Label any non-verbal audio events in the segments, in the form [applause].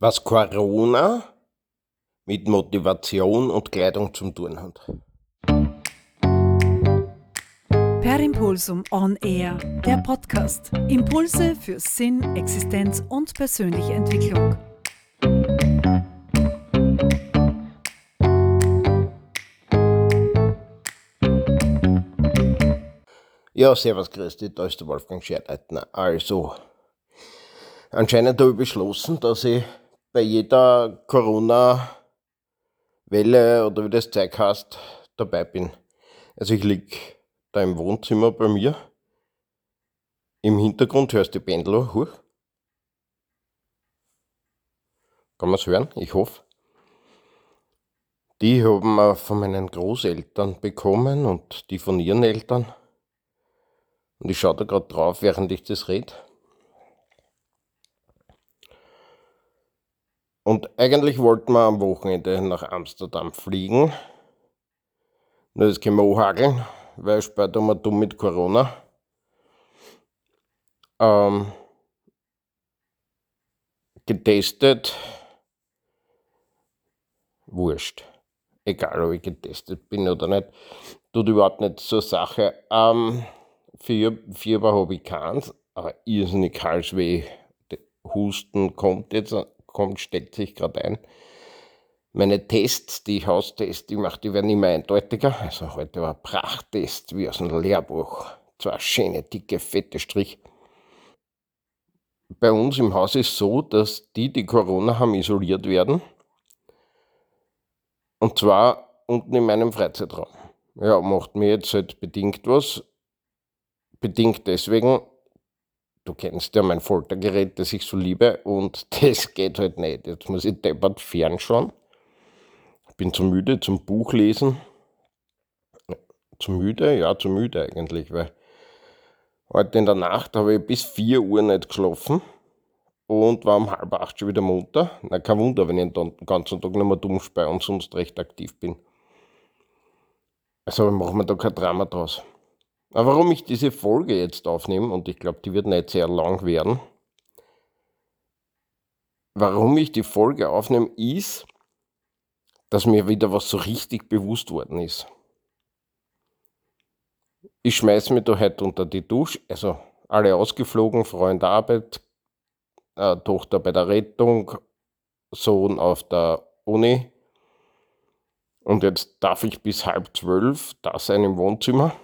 Was Corona mit Motivation und Kleidung zum tun hat. Per Impulsum On Air, der Podcast. Impulse für Sinn, Existenz und persönliche Entwicklung. Ja, servus, Christi, da ist der Wolfgang Scherleitner. Also, anscheinend habe ich beschlossen, dass ich bei jeder Corona-Welle oder wie das Zeug heißt, dabei bin. Also ich liege da im Wohnzimmer bei mir. Im Hintergrund hörst du die Pendler hoch. Kann man es hören? Ich hoffe. Die haben wir von meinen Großeltern bekommen und die von ihren Eltern. Und ich schaue da gerade drauf, während ich das rede. Und eigentlich wollten wir am Wochenende nach Amsterdam fliegen. Nur das können wir anhageln, weil später mal dumm mit Corona. Ähm, getestet. Wurscht. Egal, ob ich getestet bin oder nicht. Tut überhaupt nicht zur Sache. Ähm, Fieber habe ich keins, aber irrsinnig Halsweh. Husten kommt jetzt kommt, stellt sich gerade ein. Meine Tests, die ich Haustest, die mache, die werden immer eindeutiger. Also heute war ein Prachttest wie aus einem Lehrbuch. Zwei schöne, dicke, fette Strich. Bei uns im Haus ist so, dass die, die Corona haben, isoliert werden. Und zwar unten in meinem Freizeitraum. Ja, macht mir jetzt halt bedingt was. Bedingt deswegen, du kennst ja mein Foltergerät, das ich so liebe, und [laughs] das geht halt nicht. Jetzt muss ich deppert fernschauen. Bin zu müde zum Buchlesen. Zu müde? Ja, zu müde eigentlich, weil heute in der Nacht habe ich bis 4 Uhr nicht geschlafen und war um halb acht schon wieder munter. Na, kein Wunder, wenn ich den ganzen Tag nicht mehr dumm speie und sonst recht aktiv bin. Also machen wir da kein Drama draus. Warum ich diese Folge jetzt aufnehme, und ich glaube, die wird nicht sehr lang werden, warum ich die Folge aufnehme, ist, dass mir wieder was so richtig bewusst worden ist. Ich schmeiße mich da heute unter die Dusche, also alle ausgeflogen, Freund Arbeit, äh, Tochter bei der Rettung, Sohn auf der Uni. Und jetzt darf ich bis halb zwölf da sein im Wohnzimmer.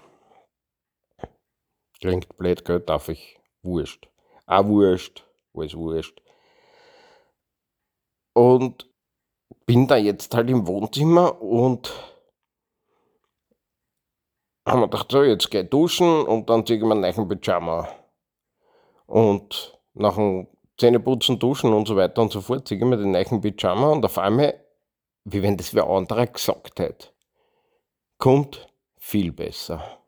Klingt blöd, gell? Darf ich? Wurscht. Auch wurscht. Alles wurscht. Und bin da jetzt halt im Wohnzimmer und haben wir gedacht, so, jetzt geh duschen und dann ziehe ich mir einen Pyjama. Und nach dem Zähneputzen, Duschen und so weiter und so fort ziehe ich mir den neuen Pyjama und auf einmal, wie wenn das wer anderer gesagt hätte, kommt viel besser.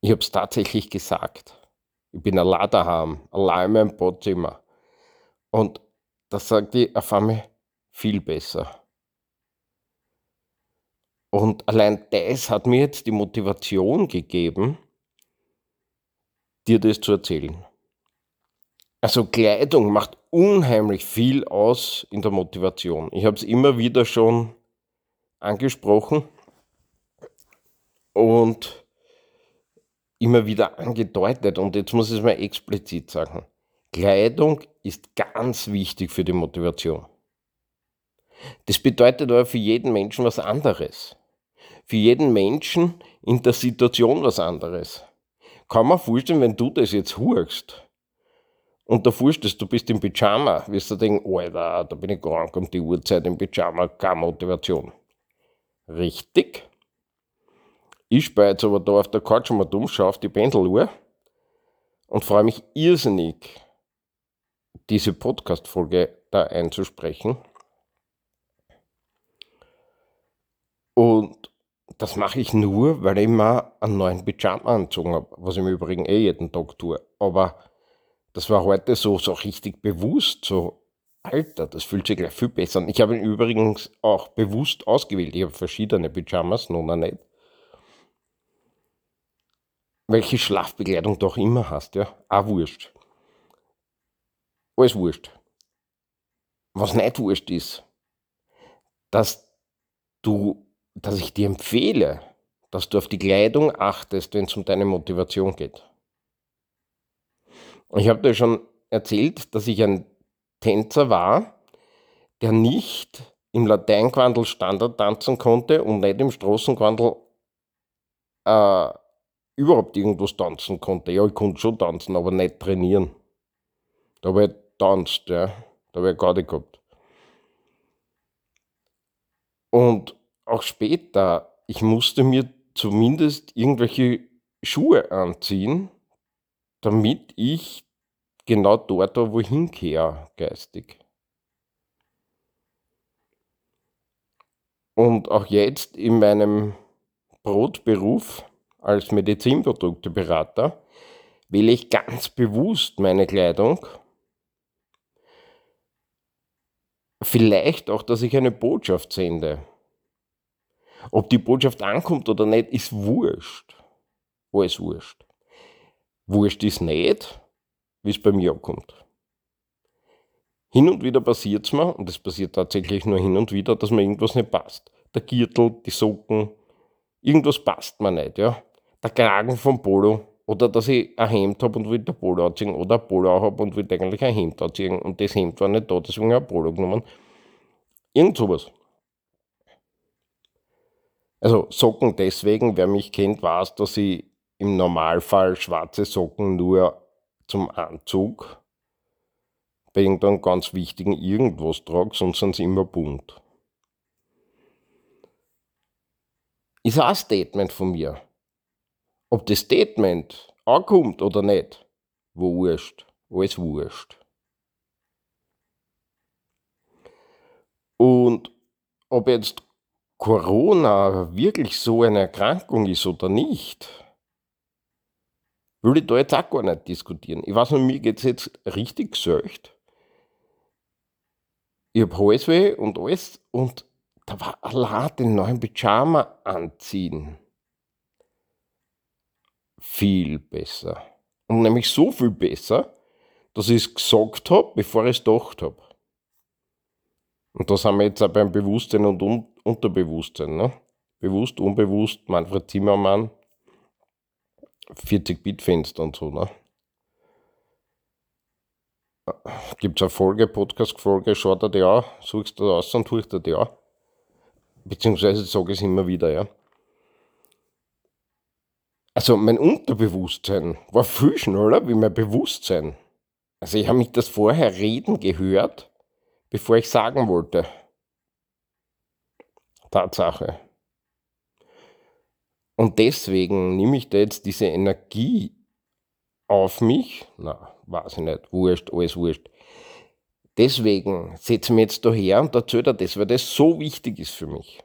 Ich habe es tatsächlich gesagt. Ich bin allein daheim, allein in meinem Badzimmer. Und das sagt die auf einmal viel besser. Und allein das hat mir jetzt die Motivation gegeben, dir das zu erzählen. Also Kleidung macht unheimlich viel aus in der Motivation. Ich habe es immer wieder schon angesprochen. Und immer wieder angedeutet und jetzt muss ich es mal explizit sagen. Kleidung ist ganz wichtig für die Motivation. Das bedeutet aber für jeden Menschen was anderes. Für jeden Menschen in der Situation was anderes. Kann man vorstellen, wenn du das jetzt hurst und da vorstellst, du bist im Pyjama, wirst du denken, Alter, da bin ich krank um die Uhrzeit im Pyjama, keine Motivation. Richtig? Ich bin jetzt aber da auf der Couch mal dumm, schaue auf die Pendeluhr und freue mich irrsinnig, diese Podcast-Folge da einzusprechen. Und das mache ich nur, weil ich mir einen neuen Pyjama angezogen habe, was ich im Übrigen eh jeden Tag tue. Aber das war heute so, so richtig bewusst, so, Alter, das fühlt sich gleich viel besser an. Ich habe ihn übrigens auch bewusst ausgewählt. Ich habe verschiedene Pyjamas, noch nicht welche Schlafbekleidung du auch immer hast, ja, auch wurscht. alles wurscht. Was nicht wurscht ist, dass du, dass ich dir empfehle, dass du auf die Kleidung achtest, wenn es um deine Motivation geht. Ich habe dir schon erzählt, dass ich ein Tänzer war, der nicht im Lateinquandel Standard tanzen konnte und nicht im Straßenquandel äh, überhaupt irgendwas tanzen konnte. Ja, ich konnte schon tanzen, aber nicht trainieren. Da habe ich tanzt, ja. Da habe ich nicht gehabt. Und auch später, ich musste mir zumindest irgendwelche Schuhe anziehen, damit ich genau dort war, wo ich hinkehre, geistig. Und auch jetzt in meinem Brotberuf als Medizinprodukteberater wähle ich ganz bewusst meine Kleidung. Vielleicht auch, dass ich eine Botschaft sende. Ob die Botschaft ankommt oder nicht, ist wurscht. Alles wurscht. Wurscht ist nicht, wie es bei mir ankommt. Hin und wieder passiert es mir, und es passiert tatsächlich nur hin und wieder, dass mir irgendwas nicht passt. Der Gürtel, die Socken, irgendwas passt mir nicht, ja. Der Kragen vom Polo, oder dass ich ein Hemd habe und will der Polo anziehen, oder ein Polo habe und will eigentlich ein Hemd anziehen, und das Hemd war nicht da, deswegen habe ich ein Polo genommen. Irgend sowas. Also Socken deswegen, wer mich kennt, weiß, dass ich im Normalfall schwarze Socken nur zum Anzug bei irgendeinem ganz wichtigen irgendwas trage, sonst sind sie immer bunt. Ist auch ein Statement von mir. Ob das Statement ankommt oder nicht, wurscht. Alles wurscht. Und ob jetzt Corona wirklich so eine Erkrankung ist oder nicht, würde ich da jetzt auch gar nicht diskutieren. Ich weiß nicht, mir geht es jetzt richtig gesöcht. Ich habe Halsweh und alles und da war allein den neuen Pyjama anziehen viel besser. Und nämlich so viel besser, dass ich es gesagt habe, bevor ich es gedacht habe. Und da sind wir jetzt auch beim Bewusstsein und Un Unterbewusstsein. Ne? Bewusst, unbewusst, Manfred Zimmermann, 40-Bit-Fenster und so. Ne? Gibt es eine Folge, Podcast-Folge, schaut er dir an, suchst du aus und tust du dir an. Beziehungsweise sage ich es immer wieder, ja. Also mein Unterbewusstsein war viel schneller wie mein Bewusstsein. Also ich habe mich das vorher reden gehört, bevor ich sagen wollte. Tatsache. Und deswegen nehme ich da jetzt diese Energie auf mich. Na, weiß ich nicht, wurscht, alles wurscht. Deswegen setze ich mich jetzt daher und erzähle das, weil das so wichtig ist für mich.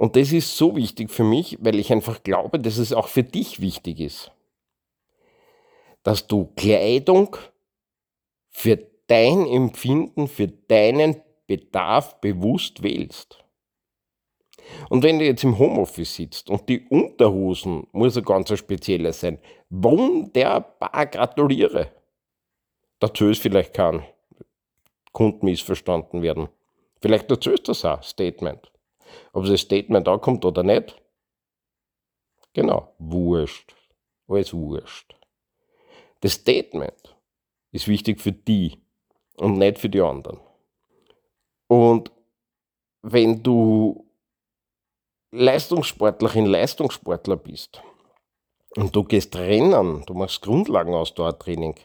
Und das ist so wichtig für mich, weil ich einfach glaube, dass es auch für dich wichtig ist. Dass du Kleidung für dein Empfinden, für deinen Bedarf bewusst wählst. Und wenn du jetzt im Homeoffice sitzt und die Unterhosen muss ein ganz spezielles sein, wunderbar gratuliere. Dazu ist vielleicht kein Kunden missverstanden werden. Vielleicht dazu ist das auch Statement. Ob das Statement ankommt oder nicht, genau, wurscht. Alles wurscht. Das Statement ist wichtig für die und nicht für die anderen. Und wenn du Leistungssportlerin, Leistungssportler bist und du gehst rennen, du machst Grundlagenausdauertraining,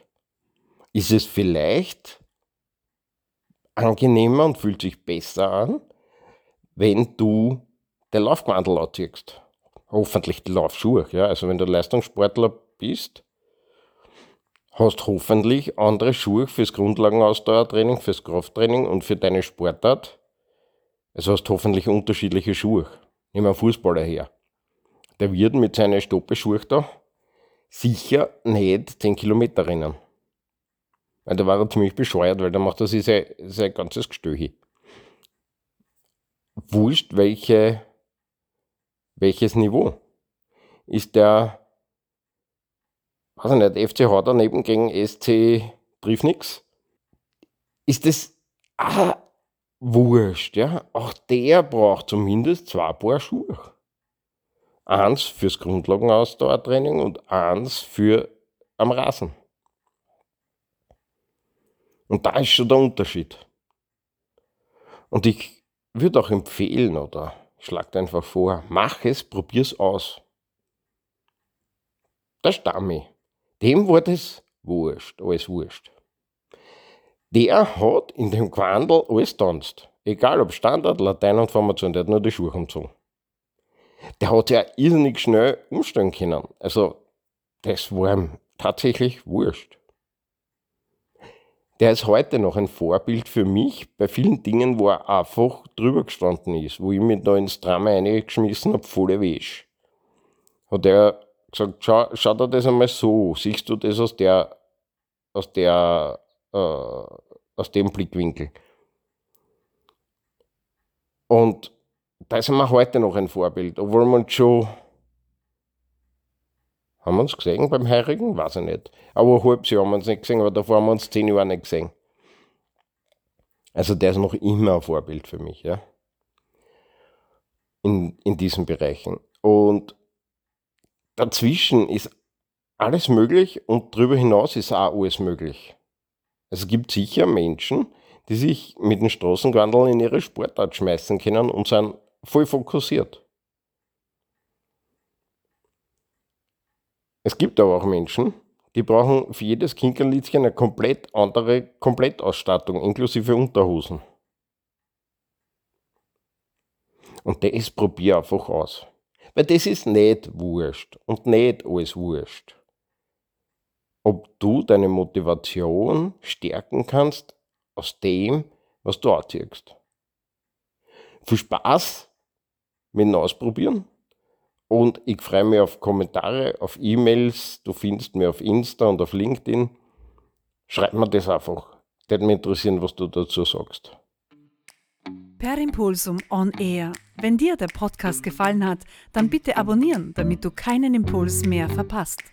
ist es vielleicht angenehmer und fühlt sich besser an, wenn du den Laufgewandel anziehst. Hoffentlich die Laufschuhe. Ja? Also wenn du Leistungssportler bist, hast hoffentlich andere Schuhe fürs Grundlagenausdauertraining, fürs Krafttraining und für deine Sportart. Also hast hoffentlich unterschiedliche Schuhe. Nimm einen Fußballer her. Der wird mit seinen Stoppeschuhen da sicher nicht 10 Kilometer rennen. Weil da war er ziemlich bescheuert, weil da macht er sich sein, sein ganzes Gestöhe. Wurscht, welche, welches Niveau. Ist der weiß ich nicht, FCH daneben gegen SC triff nix, ist das auch wurscht. Ja? Auch der braucht zumindest zwei Paar Schuhe. Eins fürs Grundlagenausdauertraining und eins für am Rasen. Und da ist schon der Unterschied. Und ich würde auch empfehlen oder schlagt einfach vor, mach es, probier's aus. Der Stammi, dem war das wurscht, alles wurscht. Der hat in dem Quandel alles tanzt. Egal ob Standard, Latein und Formation, der hat nur die Schuhe umgezogen. Der hat ja irrsinnig schnell umstellen können. Also, das war ihm tatsächlich wurscht. Der ist heute noch ein Vorbild für mich bei vielen Dingen, wo er einfach drüber gestanden ist, wo ich mich da ins Drama reingeschmissen habe, volle Wäsche. Hat er gesagt, schau, schau dir das einmal so, siehst du das aus der, aus der, äh, aus dem Blickwinkel. Und da ist mir heute noch ein Vorbild, obwohl man schon haben wir uns gesehen beim Heurigen? Weiß ich nicht. Aber ein halbes Jahr haben wir uns nicht gesehen, aber davor haben wir uns zehn Jahre nicht gesehen. Also der ist noch immer ein Vorbild für mich, ja. In, in diesen Bereichen. Und dazwischen ist alles möglich und darüber hinaus ist auch alles möglich. Es gibt sicher Menschen, die sich mit dem Straßenwandel in ihre Sportart schmeißen können und sind voll fokussiert. Es gibt aber auch Menschen, die brauchen für jedes Kinkerlitzchen eine komplett andere Komplettausstattung, inklusive Unterhosen. Und das probier einfach aus. Weil das ist nicht wurscht und nicht alles wurscht. Ob du deine Motivation stärken kannst aus dem, was du anziehst. Viel Spaß mit dem Ausprobieren und ich freue mich auf Kommentare, auf E-Mails. Du findest mich auf Insta und auf LinkedIn. Schreib mir das einfach. Würde mich interessieren, was du dazu sagst. Per Impulsum on Air. Wenn dir der Podcast gefallen hat, dann bitte abonnieren, damit du keinen Impuls mehr verpasst.